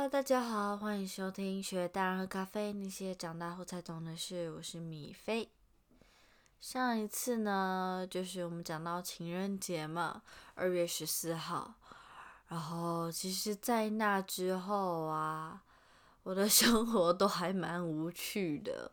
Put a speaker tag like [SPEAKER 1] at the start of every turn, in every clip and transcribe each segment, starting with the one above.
[SPEAKER 1] 哈喽大家好，欢迎收听学大人喝咖啡那些长大后才懂的事，我是米菲。上一次呢，就是我们讲到情人节嘛，二月十四号。然后其实，在那之后啊，我的 生活都还蛮无趣的，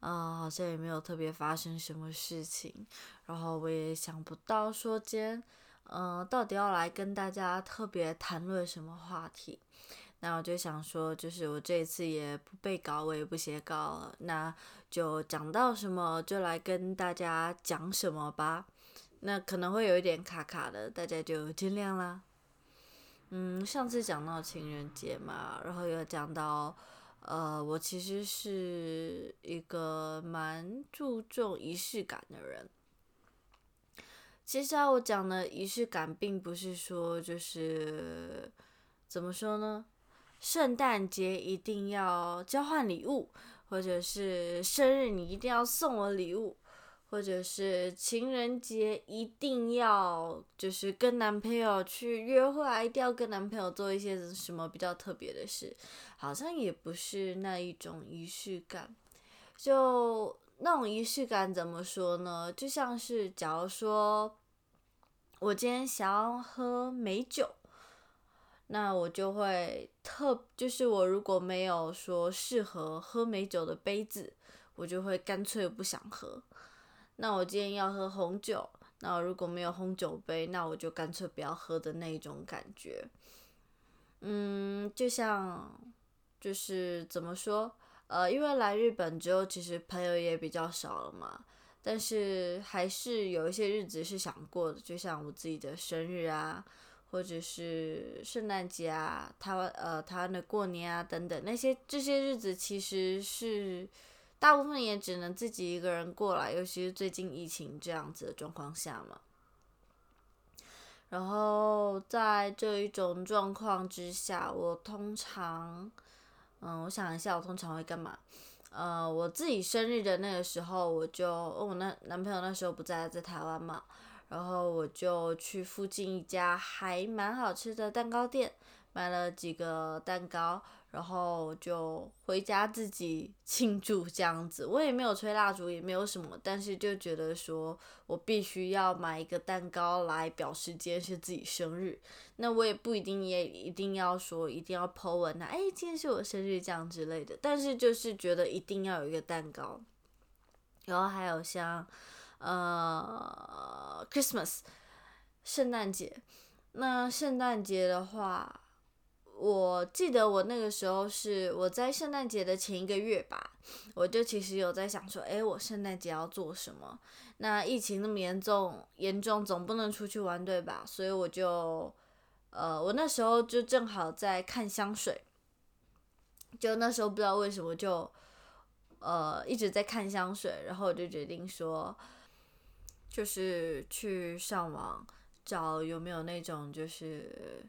[SPEAKER 1] 啊，好像也没有特别发生什么事情。然后我也想不到说今天，嗯，到底要来跟大家特别谈论什么话题。那我就想说，就是我这一次也不背稿，我也不写稿了，那就讲到什么就来跟大家讲什么吧。那可能会有一点卡卡的，大家就见谅啦。嗯，上次讲到情人节嘛，然后又讲到，呃，我其实是一个蛮注重仪式感的人。其实啊，我讲的仪式感，并不是说就是怎么说呢？圣诞节一定要交换礼物，或者是生日你一定要送我礼物，或者是情人节一定要就是跟男朋友去约会，一定要跟男朋友做一些什么比较特别的事，好像也不是那一种仪式感。就那种仪式感怎么说呢？就像是假如说我今天想要喝美酒。那我就会特，就是我如果没有说适合喝美酒的杯子，我就会干脆不想喝。那我今天要喝红酒，那如果没有红酒杯，那我就干脆不要喝的那种感觉。嗯，就像，就是怎么说，呃，因为来日本之后，其实朋友也比较少了嘛，但是还是有一些日子是想过的，就像我自己的生日啊。或者是圣诞节啊，台湾呃台湾的过年啊等等那些这些日子，其实是大部分也只能自己一个人过来，尤其是最近疫情这样子的状况下嘛。然后在这一种状况之下，我通常，嗯，我想一下，我通常会干嘛？呃，我自己生日的那个时候，我就我那男朋友那时候不在，在台湾嘛。然后我就去附近一家还蛮好吃的蛋糕店，买了几个蛋糕，然后就回家自己 庆祝这样子。我也没有吹蜡烛，也没有什么，但是就觉得说我必须要买一个蛋糕来表示今天是自己生日。那我也不一定也一定要说一定要 po 文啊，哎，今天是我生日这样之类的。但是就是觉得一定要有一个蛋糕，然后还有像。呃，Christmas，圣诞节。那圣诞节的话，我记得我那个时候是我在圣诞节的前一个月吧，我就其实有在想说，哎，我圣诞节要做什么？那疫情那么严重，严重总不能出去玩对吧？所以我就，呃，我那时候就正好在看香水，就那时候不知道为什么就，呃，一直在看香水，然后我就决定说。就是去上网找有没有那种，就是，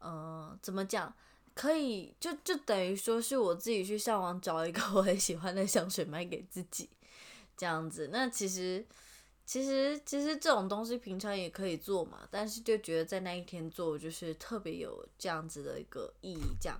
[SPEAKER 1] 嗯，怎么讲？可以就就等于说是我自己去上网找一个我很喜欢的香水买给自己，这样子。那其实其实其实这种东西平常也可以做嘛，但是就觉得在那一天做就是特别有这样子的一个意义，这样。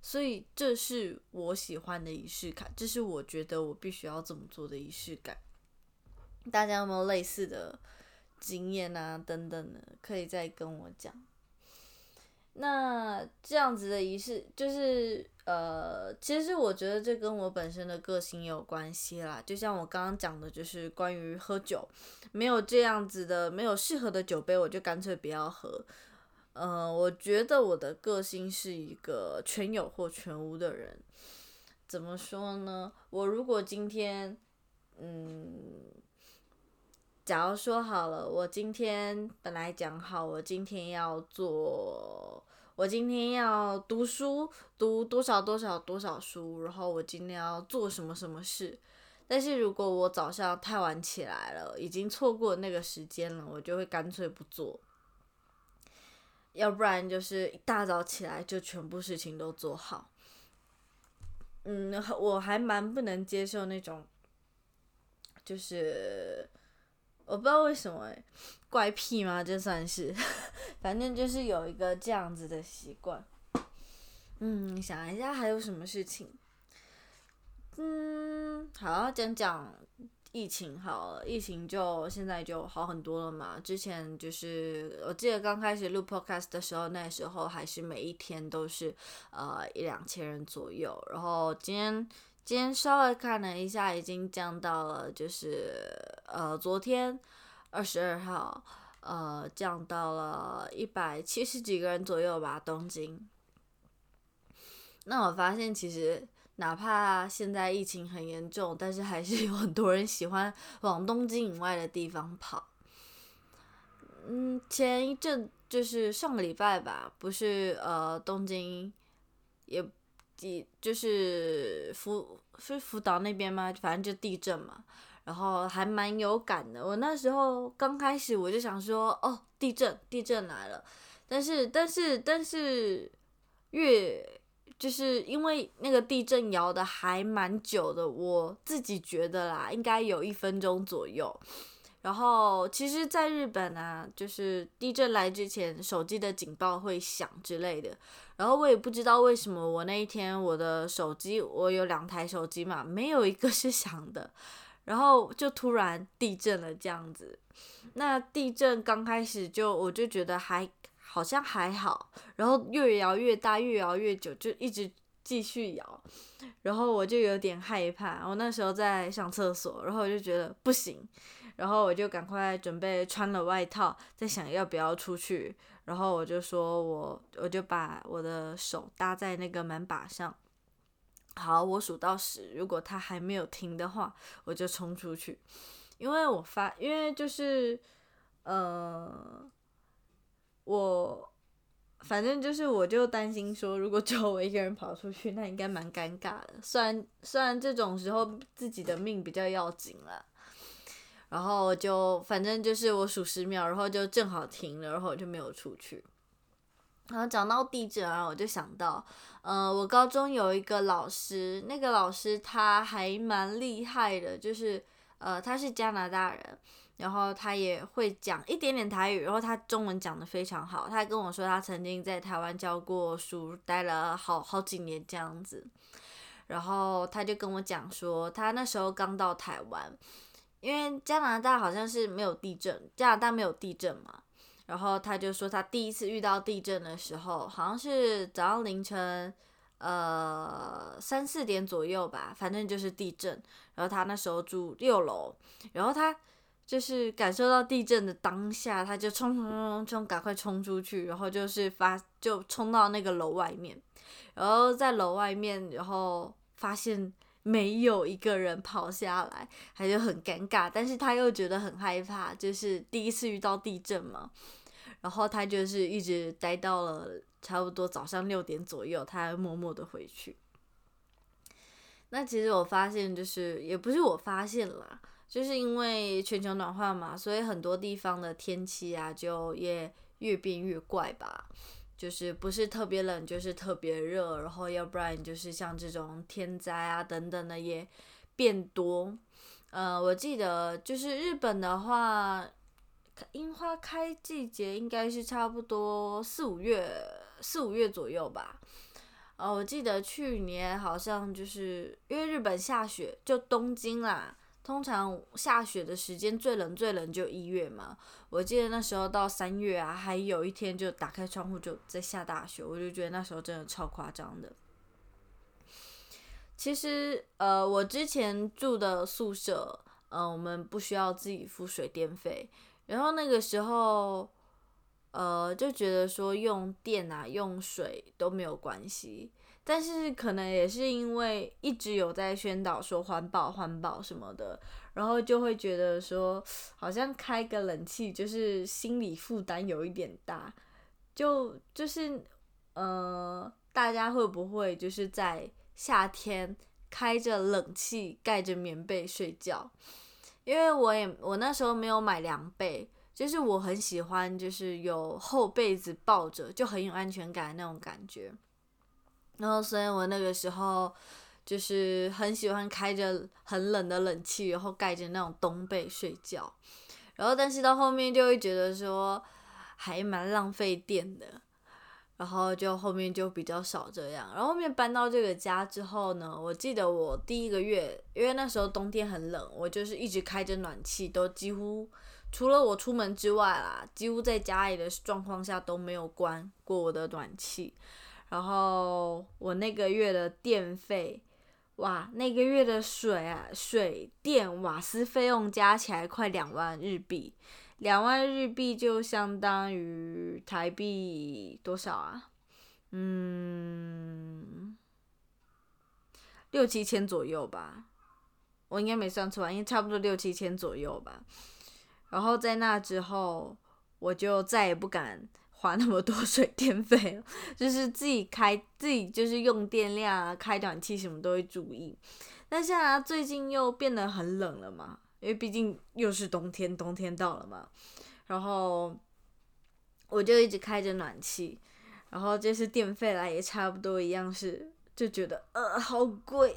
[SPEAKER 1] 所以这是我喜欢的仪式感，这是我觉得我必须要这么做的仪式感。大家有没有类似的经验啊？等等的，可以再跟我讲。那这样子的仪式，就是呃，其实我觉得这跟我本身的个性有关系啦。就像我刚刚讲的，就是关于喝酒，没有这样子的，没有适合的酒杯，我就干脆不要喝。呃，我觉得我的个性是一个全有或全无的人。怎么说呢？我如果今天，嗯。假如说好了，我今天本来讲好，我今天要做，我今天要读书，读多少多少多少书，然后我今天要做什么什么事。但是如果我早上太晚起来了，已经错过那个时间了，我就会干脆不做。要不然就是一大早起来就全部事情都做好。嗯，我还蛮不能接受那种，就是。我不知道为什么怪癖吗？就算是，反正就是有一个这样子的习惯。嗯，想一下还有什么事情？嗯，好，讲讲疫情好了。疫情就现在就好很多了嘛。之前就是我记得刚开始录 podcast 的时候，那时候还是每一天都是呃一两千人左右。然后今天今天稍微看了一下，已经降到了就是呃昨天二十二号呃降到了一百七十几个人左右吧，东京。那我发现其实。哪怕现在疫情很严重，但是还是有很多人喜欢往东京以外的地方跑。嗯，前一阵就是上个礼拜吧，不是呃东京也地就是福是福岛那边吗？反正就地震嘛，然后还蛮有感的。我那时候刚开始我就想说，哦，地震地震来了，但是但是但是越就是因为那个地震摇的还蛮久的，我自己觉得啦，应该有一分钟左右。然后其实，在日本啊，就是地震来之前，手机的警报会响之类的。然后我也不知道为什么，我那一天我的手机，我有两台手机嘛，没有一个是响的。然后就突然地震了这样子。那地震刚开始就我就觉得还。好像还好，然后越摇越大，越摇越久，就一直继续摇，然后我就有点害怕。我那时候在上厕所，然后我就觉得不行，然后我就赶快准备穿了外套，在想要不要出去。然后我就说我我就把我的手搭在那个门把上，好，我数到十，如果他还没有停的话，我就冲出去。因为我发，因为就是呃。我反正就是，我就担心说，如果只有我一个人跑出去，那应该蛮尴尬的。虽然虽然这种时候自己的命比较要紧了，然后就反正就是我数十秒，然后就正好停了，然后我就没有出去。然后讲到地震啊，我就想到，呃，我高中有一个老师，那个老师他还蛮厉害的，就是呃，他是加拿大人。然后他也会讲一点点台语，然后他中文讲的非常好。他跟我说，他曾经在台湾教过书，待了好好几年这样子。然后他就跟我讲说，他那时候刚到台湾，因为加拿大好像是没有地震，加拿大没有地震嘛。然后他就说，他第一次遇到地震的时候，好像是早上凌晨呃三四点左右吧，反正就是地震。然后他那时候住六楼，然后他。就是感受到地震的当下，他就冲冲冲冲冲，赶快冲出去，然后就是发就冲到那个楼外面，然后在楼外面，然后发现没有一个人跑下来，他就很尴尬，但是他又觉得很害怕，就是第一次遇到地震嘛，然后他就是一直待到了差不多早上六点左右，他默默的回去。那其实我发现，就是也不是我发现了。就是因为全球暖化嘛，所以很多地方的天气啊，就也越变越怪吧。就是不是特别冷，就是特别热，然后要不然就是像这种天灾啊等等的也变多。呃，我记得就是日本的话，樱花开季节应该是差不多四五月，四五月左右吧。呃，我记得去年好像就是因为日本下雪，就东京啦。通常下雪的时间最冷最冷就一月嘛，我记得那时候到三月啊，还有一天就打开窗户就在下大雪，我就觉得那时候真的超夸张的。其实呃，我之前住的宿舍，呃，我们不需要自己付水电费，然后那个时候呃就觉得说用电啊用水都没有关系。但是可能也是因为一直有在宣导说环保环保什么的，然后就会觉得说好像开个冷气就是心理负担有一点大，就就是呃大家会不会就是在夏天开着冷气盖着棉被睡觉？因为我也我那时候没有买凉被，就是我很喜欢就是有厚被子抱着就很有安全感那种感觉。然后，所以我那个时候就是很喜欢开着很冷的冷气，然后盖着那种冬被睡觉。然后，但是到后面就会觉得说还蛮浪费电的。然后就后面就比较少这样。然后后面搬到这个家之后呢，我记得我第一个月，因为那时候冬天很冷，我就是一直开着暖气，都几乎除了我出门之外啦，几乎在家里的状况下都没有关过我的暖气。然后我那个月的电费，哇，那个月的水啊，水电瓦斯费用加起来快两万日币，两万日币就相当于台币多少啊？嗯，六七千左右吧，我应该没算错吧？应该差不多六七千左右吧。然后在那之后，我就再也不敢。花那么多水电费，就是自己开自己就是用电量啊，开暖气什么都会注意。但现在最近又变得很冷了嘛，因为毕竟又是冬天，冬天到了嘛。然后我就一直开着暖气，然后这次电费来也差不多一样，是就觉得呃好贵。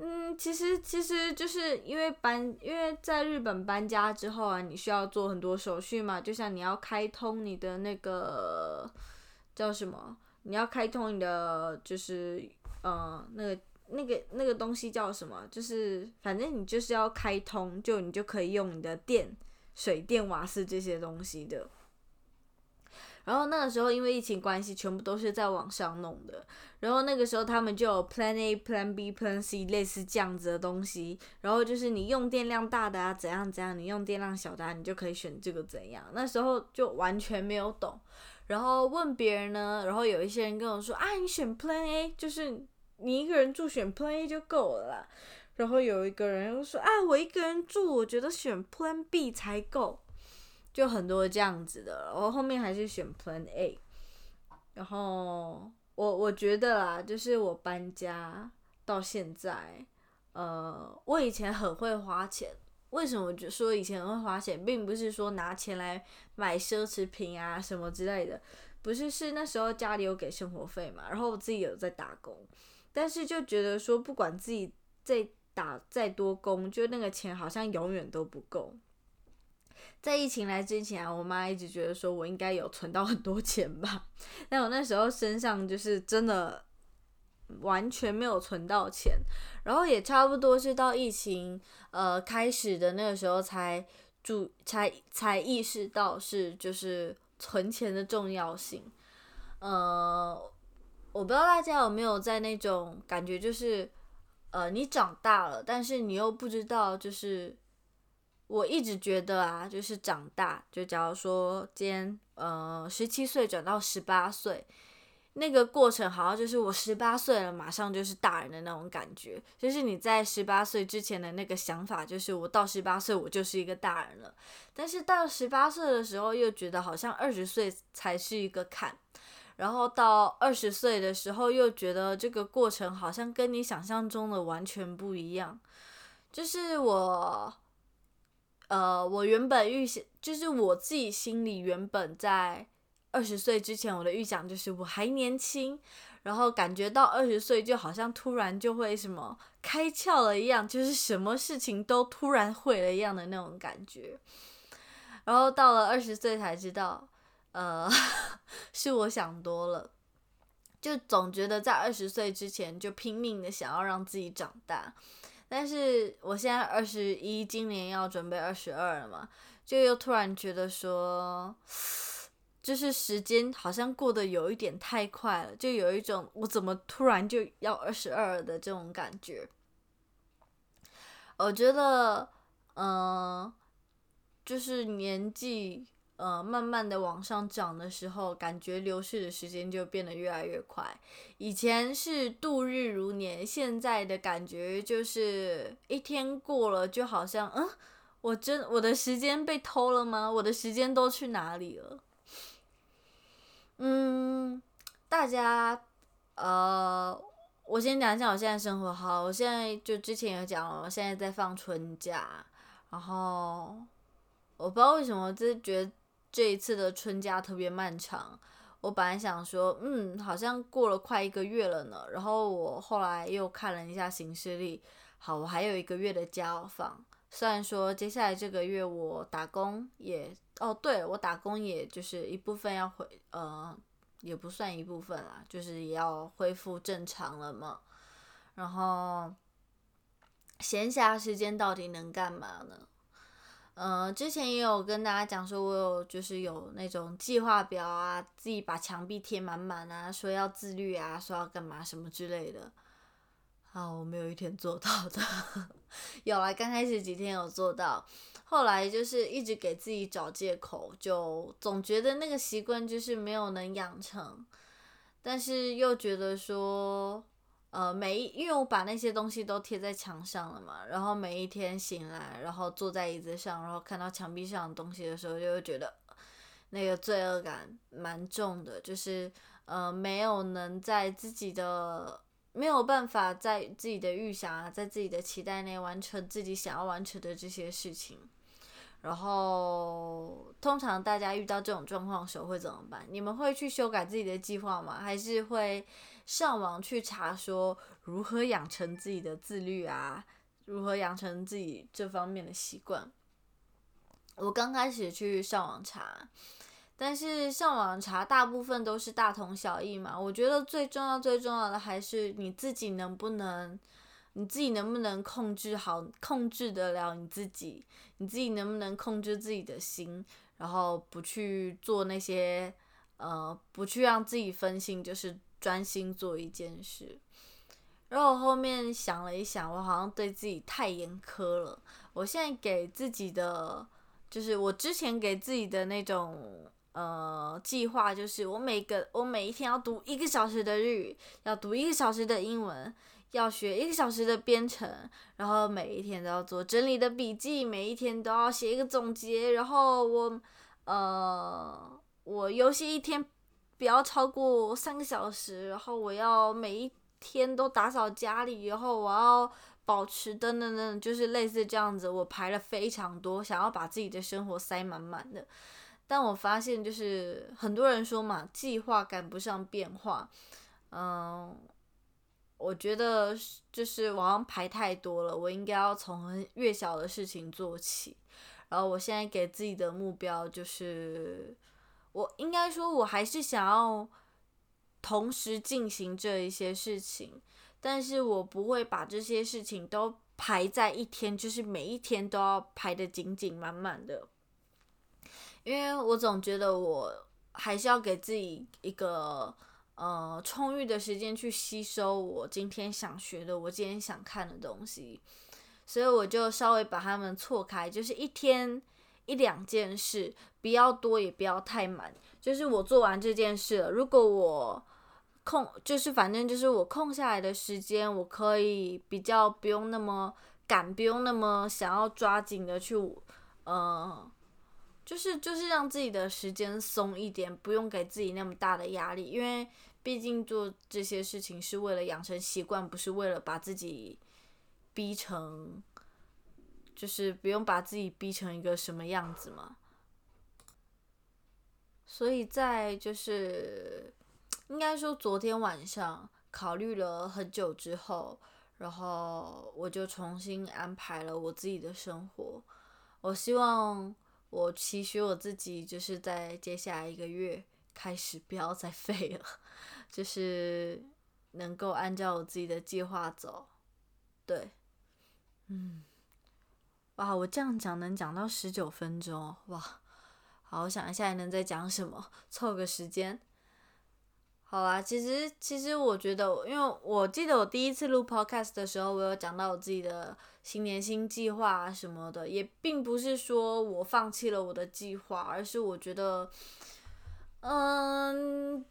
[SPEAKER 1] 嗯，其实其实就是因为搬，因为在日本搬家之后啊，你需要做很多手续嘛，就像你要开通你的那个叫什么，你要开通你的就是呃那个那个那个东西叫什么，就是反正你就是要开通，就你就可以用你的电、水电、瓦斯这些东西的。然后那个时候因为疫情关系，全部都是在网上弄的。然后那个时候他们就有 Plan A、Plan B、Plan C 类似这样子的东西。然后就是你用电量大的啊，怎样怎样；你用电量小的，啊你就可以选这个怎样。那时候就完全没有懂。然后问别人呢，然后有一些人跟我说啊，你选 Plan A，就是你一个人住选 Plan A 就够了啦。然后有一个人又说啊，我一个人住，我觉得选 Plan B 才够。就很多这样子的，然后后面还是选 Plan A，然后我我觉得啦，就是我搬家到现在，呃，我以前很会花钱，为什么就说以前会花钱，并不是说拿钱来买奢侈品啊什么之类的，不是，是那时候家里有给生活费嘛，然后我自己有在打工，但是就觉得说不管自己再打再多工，就那个钱好像永远都不够。在疫情来之前啊，我妈一直觉得说我应该有存到很多钱吧，但我那时候身上就是真的完全没有存到钱，然后也差不多是到疫情呃开始的那个时候才注才才意识到是就是存钱的重要性。呃，我不知道大家有没有在那种感觉，就是呃你长大了，但是你又不知道就是。我一直觉得啊，就是长大，就假如说今天呃十七岁转到十八岁，那个过程好像就是我十八岁了，马上就是大人的那种感觉。就是你在十八岁之前的那个想法，就是我到十八岁我就是一个大人了。但是到十八岁的时候，又觉得好像二十岁才是一个坎。然后到二十岁的时候，又觉得这个过程好像跟你想象中的完全不一样。就是我。呃，我原本预想，就是我自己心里原本在二十岁之前，我的预想就是我还年轻，然后感觉到二十岁就好像突然就会什么开窍了一样，就是什么事情都突然会了一样的那种感觉。然后到了二十岁才知道，呃，是我想多了，就总觉得在二十岁之前就拼命的想要让自己长大。但是我现在二十一，今年要准备二十二了嘛，就又突然觉得说，就是时间好像过得有一点太快了，就有一种我怎么突然就要二十二的这种感觉。我觉得，嗯，就是年纪。呃，慢慢的往上涨的时候，感觉流逝的时间就变得越来越快。以前是度日如年，现在的感觉就是一天过了，就好像，嗯，我真我的时间被偷了吗？我的时间都去哪里了？嗯，大家，呃，我先讲一下我现在生活好，我现在就之前有讲了，我现在在放春假，然后我不知道为什么，就是觉得。这一次的春假特别漫长，我本来想说，嗯，好像过了快一个月了呢。然后我后来又看了一下行事历，好，我还有一个月的假要放。虽然说接下来这个月我打工也，哦，对我打工也就是一部分要回，呃，也不算一部分啦，就是也要恢复正常了嘛。然后闲暇时间到底能干嘛呢？呃，之前也有跟大家讲说，我有就是有那种计划表啊，自己把墙壁贴满满啊，说要自律啊，说要干嘛什么之类的。啊，我没有一天做到的。有啊，刚开始几天有做到，后来就是一直给自己找借口，就总觉得那个习惯就是没有能养成，但是又觉得说。呃，每一，因为我把那些东西都贴在墙上了嘛，然后每一天醒来，然后坐在椅子上，然后看到墙壁上的东西的时候，就会觉得那个罪恶感蛮重的，就是呃，没有能在自己的没有办法在自己的预想啊，在自己的期待内完成自己想要完成的这些事情。然后，通常大家遇到这种状况的时候会怎么办？你们会去修改自己的计划吗？还是会？上网去查说如何养成自己的自律啊，如何养成自己这方面的习惯。我刚开始去上网查，但是上网查大部分都是大同小异嘛。我觉得最重要、最重要的还是你自己能不能，你自己能不能控制好、控制得了你自己，你自己能不能控制自己的心，然后不去做那些，呃，不去让自己分心，就是。专心做一件事，然后我后面想了一想，我好像对自己太严苛了。我现在给自己的，就是我之前给自己的那种呃计划，就是我每个我每一天要读一个小时的日语，要读一个小时的英文，要学一个小时的编程，然后每一天都要做整理的笔记，每一天都要写一个总结，然后我呃我游戏一天。不要超过三个小时，然后我要每一天都打扫家里，然后我要保持等等等，就是类似这样子。我排了非常多，想要把自己的生活塞满满的。但我发现，就是很多人说嘛，计划赶不上变化。嗯，我觉得就是我好像排太多了，我应该要从越小的事情做起。然后我现在给自己的目标就是。我应该说，我还是想要同时进行这一些事情，但是我不会把这些事情都排在一天，就是每一天都要排的紧紧满满的，因为我总觉得我还是要给自己一个呃充裕的时间去吸收我今天想学的，我今天想看的东西，所以我就稍微把它们错开，就是一天。一两件事，不要多也不要太满。就是我做完这件事了，如果我空，就是反正就是我空下来的时间，我可以比较不用那么赶，不用那么想要抓紧的去，呃，就是就是让自己的时间松一点，不用给自己那么大的压力。因为毕竟做这些事情是为了养成习惯，不是为了把自己逼成。就是不用把自己逼成一个什么样子嘛，所以在就是应该说昨天晚上考虑了很久之后，然后我就重新安排了我自己的生活。我希望我期许我自己，就是在接下来一个月开始不要再废了，就是能够按照我自己的计划走。对，嗯。哇，我这样讲能讲到十九分钟哇！好，我想一下能再讲什么，凑个时间。好啦，其实其实我觉得，因为我记得我第一次录 podcast 的时候，我有讲到我自己的新年新计划什么的，也并不是说我放弃了我的计划，而是我觉得，嗯。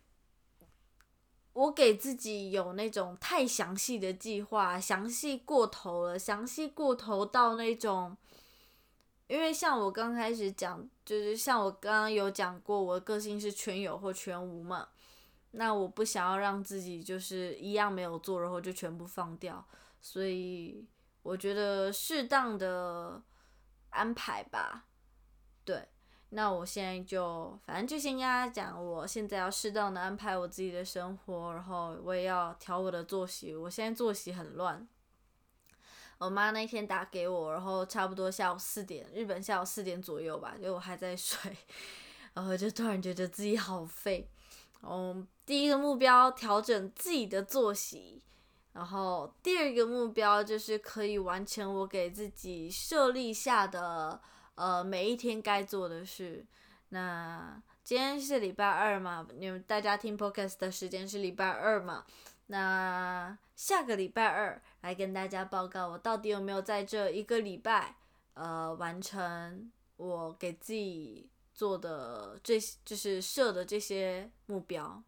[SPEAKER 1] 我给自己有那种太详细的计划，详细过头了，详细过头到那种，因为像我刚开始讲，就是像我刚刚有讲过，我的个性是全有或全无嘛，那我不想要让自己就是一样没有做，然后就全部放掉，所以我觉得适当的安排吧，对。那我现在就反正就先跟大家讲，我现在要适当的安排我自己的生活，然后我也要调我的作息。我现在作息很乱。我妈那天打给我，然后差不多下午四点，日本下午四点左右吧，就我还在睡，然后就突然觉得自己好废。嗯，第一个目标调整自己的作息，然后第二个目标就是可以完成我给自己设立下的呃每一天该做的事。那今天是礼拜二嘛，你们大家听 podcast 的时间是礼拜二嘛？那下个礼拜二来跟大家报告，我到底有没有在这一个礼拜呃完成我给自己做的这就是设的这些目标。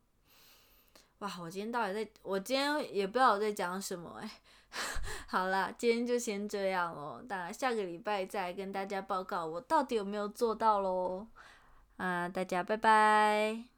[SPEAKER 1] 哇，我今天到底在，我今天也不知道我在讲什么哎。好了，今天就先这样喽，当然下个礼拜再跟大家报告我到底有没有做到喽。啊，大家拜拜。